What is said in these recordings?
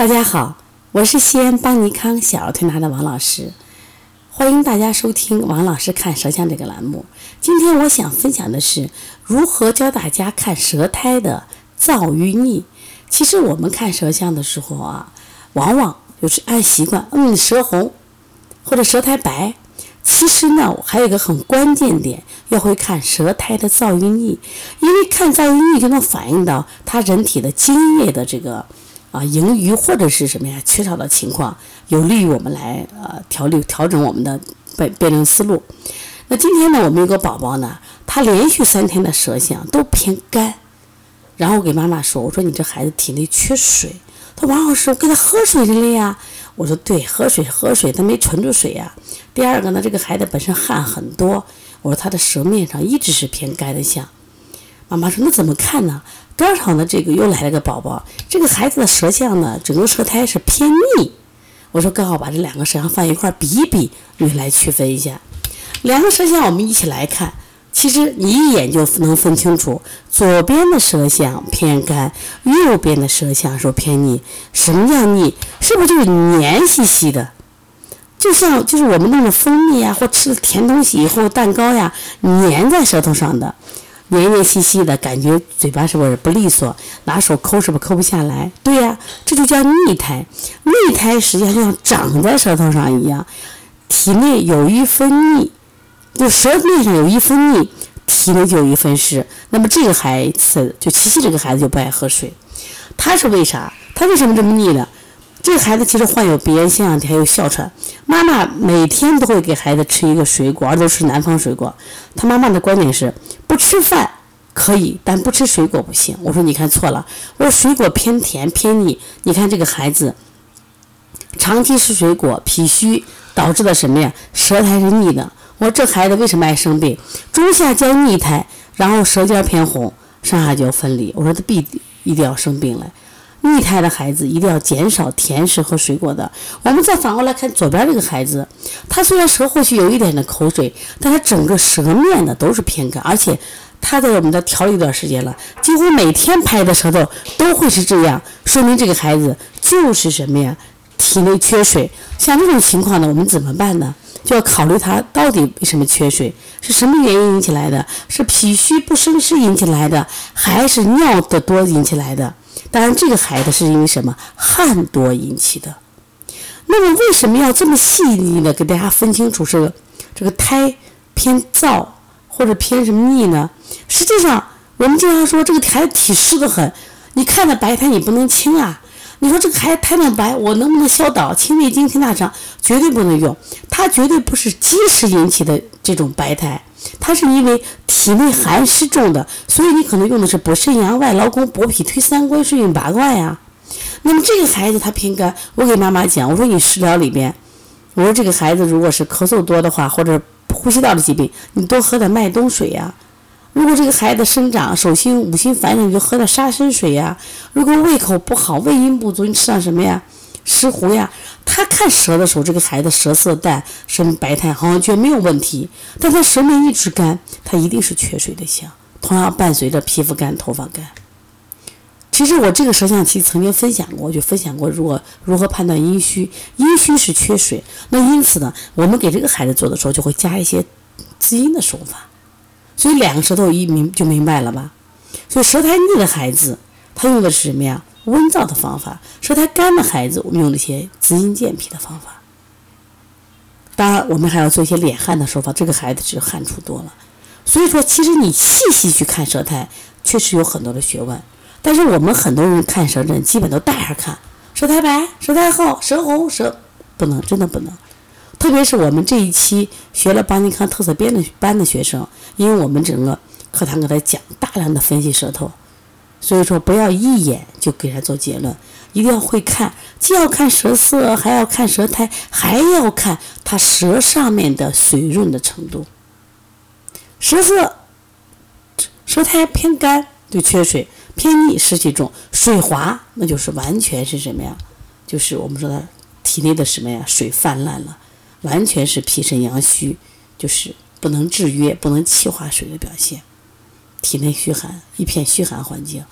大家好，我是西安邦尼康小儿推拿的王老师，欢迎大家收听王老师看舌象这个栏目。今天我想分享的是如何教大家看舌苔的燥与腻。其实我们看舌象的时候啊，往往就是按习惯，嗯，舌红或者舌苔白。其实呢，我还有一个很关键点，要会看舌苔的燥与腻，因为看燥与腻就能反映到他人体的津液的这个。啊，盈余或者是什么呀？缺少的情况，有利于我们来呃调理调整我们的辩辩证思路。那今天呢，我们有个宝宝呢，他连续三天的舌象都偏干，然后我给妈妈说，我说你这孩子体内缺水。他王老师，我给他喝水了呀。我说对，喝水喝水，他没存住水呀。第二个呢，这个孩子本身汗很多，我说他的舌面上一直是偏干的象。妈妈说那怎么看呢？刚好呢，这个又来了个宝宝，这个孩子的舌象呢，整个舌苔是偏腻。我说刚好把这两个舌象放一块比一比，你来区分一下。两个舌象我们一起来看，其实你一眼就能分清楚，左边的舌象偏干，右边的舌象说偏腻。什么叫腻？是不是就是黏兮兮的？就像就是我们弄的蜂蜜呀，或吃了甜东西以后，蛋糕呀，粘在舌头上的。黏黏细细的感觉，嘴巴是不是不利索？拿手抠是不是抠不下来？对呀，这就叫腻苔。腻苔实际上就像长在舌头上一样，体内有一分腻，就舌面上有一分腻，体内就有一分湿。那么这个孩子，就琪琪这个孩子就不爱喝水，他是为啥？他为什么这么腻呢？这孩子其实患有鼻炎、腺样体，还有哮喘。妈妈每天都会给孩子吃一个水果，而都是南方水果。他妈妈的观点是：不吃饭可以，但不吃水果不行。我说你看错了，我说水果偏甜偏腻。你看这个孩子长期吃水果，脾虚导致的什么呀？舌苔是腻的。我说这孩子为什么爱生病？中下焦腻苔，然后舌尖偏红，上下焦分离。我说他必一定要生病了。腻苔的孩子一定要减少甜食和水果的。我们再反过来看左边这个孩子，他虽然舌后区有一点的口水，但他整个舌面呢都是偏干，而且他在我们的调理一段时间了，几乎每天拍的舌头都会是这样，说明这个孩子就是什么呀？体内缺水。像这种情况呢，我们怎么办呢？就要考虑他到底为什么缺水，是什么原因引起来的？是脾虚不生湿引起来的，还是尿的多引起来的？当然，这个孩子是因为什么汗多引起的。那么，为什么要这么细腻的给大家分清楚是这个胎偏燥或者偏什么腻呢？实际上，我们经常说这个孩子体湿的很，你看着白胎你不能清啊。你说这个孩子苔那白，我能不能消导清胃经、清大肠？绝对不能用，它绝对不是积食引起的这种白苔。它是因为体内寒湿重的，所以你可能用的是补肾阳、外劳宫、补脾推三关、顺运八卦呀。那么这个孩子他偏干，我给妈妈讲，我说你食疗里边，我说这个孩子如果是咳嗽多的话，或者呼吸道的疾病，你多喝点麦冬水呀。如果这个孩子生长手心五心烦热，你就喝点沙参水呀。如果胃口不好、胃阴不足，你吃点什么呀？石斛呀。他看舌的时候，这个孩子舌色淡，什么白苔，好像觉得没有问题。但他舌面一直干，他一定是缺水的象。同样伴随着皮肤干、头发干。其实我这个舌象期曾经分享过，就分享过如果如何判断阴虚。阴虚是缺水，那因此呢，我们给这个孩子做的时候，就会加一些滋阴的手法。所以两个舌头一明就明白了吧？所以舌苔腻的孩子，他用的是什么呀？温燥的方法，舌苔干的孩子，我们用了一些滋阴健脾的方法。当然，我们还要做一些敛汗的手法。这个孩子是汗出多了，所以说，其实你细细去看舌苔，确实有很多的学问。但是我们很多人看舌诊，基本都大着看，舌苔白、舌苔厚、舌红、舌不能，真的不能。特别是我们这一期学了邦尼康特色编的班的学生，因为我们整个课堂给他讲大量的分析舌头。所以说，不要一眼就给他做结论，一定要会看，既要看舌色，还要看舌苔，还要看他舌上面的水润的程度。舌色、舌苔偏干就缺水，偏腻湿气重，水滑那就是完全是什么呀？就是我们说的体内的什么呀？水泛滥了，完全是脾肾阳虚，就是不能制约、不能气化水的表现。体内虚寒，一片虚寒环境，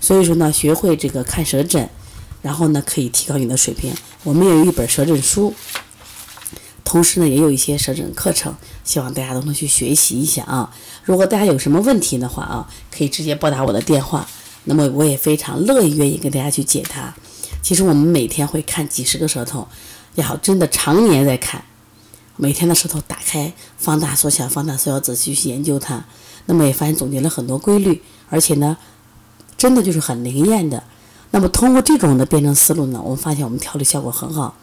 所以说呢，学会这个看舌诊，然后呢可以提高你的水平。我们有一本舌诊书，同时呢也有一些舌诊课程，希望大家都能去学习一下啊。如果大家有什么问题的话啊，可以直接拨打我的电话，那么我也非常乐意愿意跟大家去解答。其实我们每天会看几十个舌头，也好真的常年在看，每天的舌头打开、放大、缩小、放大、缩小，仔细去研究它，那么也发现总结了很多规律，而且呢，真的就是很灵验的。那么通过这种的辩证思路呢，我们发现我们调理效果很好。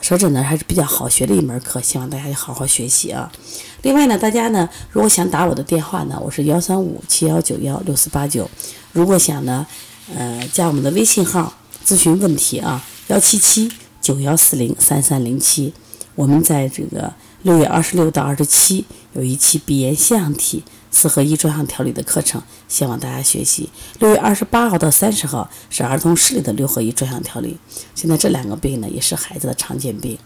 舌诊呢还是比较好学的一门课，希望大家好好学习啊。另外呢，大家呢如果想打我的电话呢，我是幺三五七幺九幺六四八九。如果想呢，呃，加我们的微信号。咨询问题啊，幺七七九幺四零三三零七。我们在这个六月二十六到二十七有一期鼻炎腺样体四合一专项调理的课程，希望大家学习。六月二十八号到三十号是儿童视力的六合一专项调理。现在这两个病呢，也是孩子的常见病。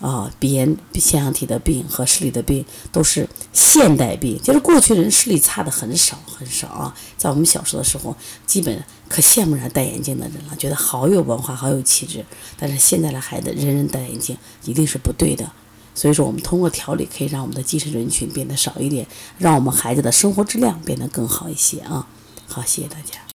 啊，鼻炎、腺样体的病和视力的病都是现代病，就是过去人视力差的很少很少啊。在我们小时候的时候，基本可羡慕人戴眼镜的人了，觉得好有文化、好有气质。但是现在的孩子人人戴眼镜，一定是不对的。所以说，我们通过调理可以让我们的近视人群变得少一点，让我们孩子的生活质量变得更好一些啊。好，谢谢大家。